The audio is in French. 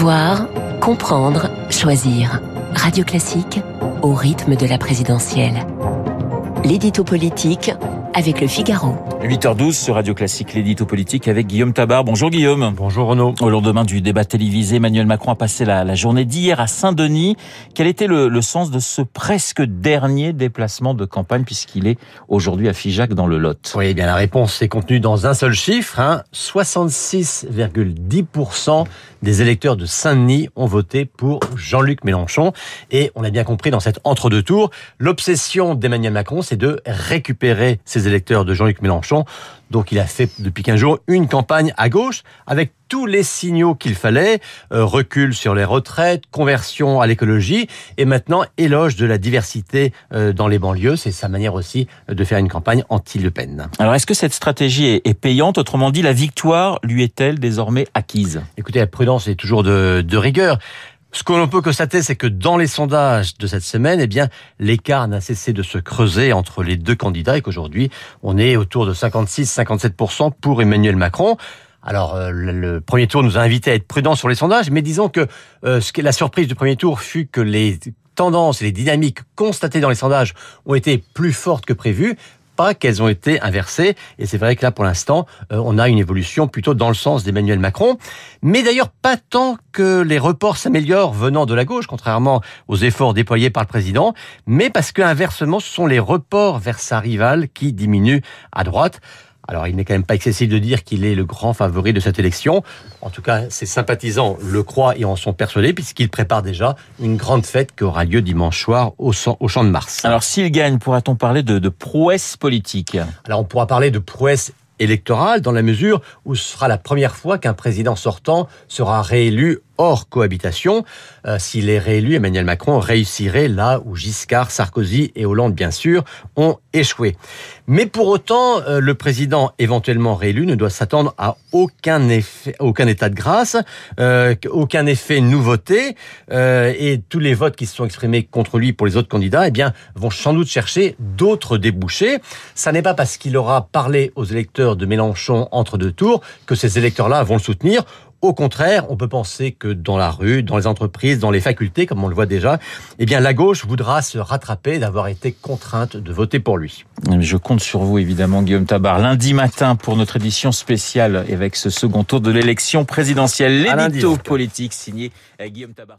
Savoir, comprendre, choisir. Radio Classique au rythme de la présidentielle. L'édito politique avec le Figaro. 8h12 sur Radio Classique, l'édito politique avec Guillaume Tabar. Bonjour Guillaume. Bonjour Renaud. Au lendemain du débat télévisé, Emmanuel Macron a passé la, la journée d'hier à Saint-Denis. Quel était le, le, sens de ce presque dernier déplacement de campagne puisqu'il est aujourd'hui à Figeac dans le Lot? Oui, eh bien la réponse est contenue dans un seul chiffre. Hein. 66,10% des électeurs de Saint-Denis ont voté pour Jean-Luc Mélenchon. Et on a bien compris dans cet entre-deux tours, l'obsession d'Emmanuel Macron, c'est de récupérer électeurs de Jean-Luc Mélenchon. Donc il a fait depuis 15 jours une campagne à gauche avec tous les signaux qu'il fallait, euh, recul sur les retraites, conversion à l'écologie et maintenant éloge de la diversité euh, dans les banlieues. C'est sa manière aussi de faire une campagne anti-Le Pen. Alors est-ce que cette stratégie est, est payante? Autrement dit, la victoire lui est-elle désormais acquise? Écoutez, la prudence est toujours de, de rigueur. Ce que l'on peut constater, c'est que dans les sondages de cette semaine, eh bien, l'écart n'a cessé de se creuser entre les deux candidats et qu'aujourd'hui, on est autour de 56-57% pour Emmanuel Macron. Alors, euh, le premier tour nous a invités à être prudents sur les sondages, mais disons que euh, la surprise du premier tour fut que les tendances et les dynamiques constatées dans les sondages ont été plus fortes que prévues pas qu'elles ont été inversées. Et c'est vrai que là, pour l'instant, euh, on a une évolution plutôt dans le sens d'Emmanuel Macron. Mais d'ailleurs, pas tant que les reports s'améliorent venant de la gauche, contrairement aux efforts déployés par le président, mais parce qu'inversement, ce sont les reports vers sa rivale qui diminuent à droite. Alors, il n'est quand même pas excessif de dire qu'il est le grand favori de cette élection. En tout cas, ses sympathisants le croient et en sont persuadés puisqu'il prépare déjà une grande fête qui aura lieu dimanche soir au, Champ de Mars. Alors, s'il gagne, pourra-t-on parler de, de prouesse politique? Alors, on pourra parler de prouesse électorale dans la mesure où ce sera la première fois qu'un président sortant sera réélu hors cohabitation. Euh, S'il est réélu, Emmanuel Macron réussirait là où Giscard, Sarkozy et Hollande, bien sûr, ont échoué. Mais pour autant, euh, le président éventuellement réélu ne doit s'attendre à aucun effet, aucun état de grâce, euh, aucun effet nouveauté, et tous les votes qui se sont exprimés contre lui pour les autres candidats, eh bien, vont sans doute chercher d'autres débouchés. Ça n'est pas parce qu'il aura parlé aux électeurs de Mélenchon entre deux tours que ces électeurs-là vont le soutenir. Au contraire, on peut penser que dans la rue, dans les entreprises, dans les facultés, comme on le voit déjà, eh bien, la gauche voudra se rattraper d'avoir été contrainte de voter pour lui. Je compte sur vous, évidemment, Guillaume Tabar. Lundi matin, pour notre édition spéciale, avec ce second tour de l'élection présidentielle, l'édito politique signé Guillaume Tabar.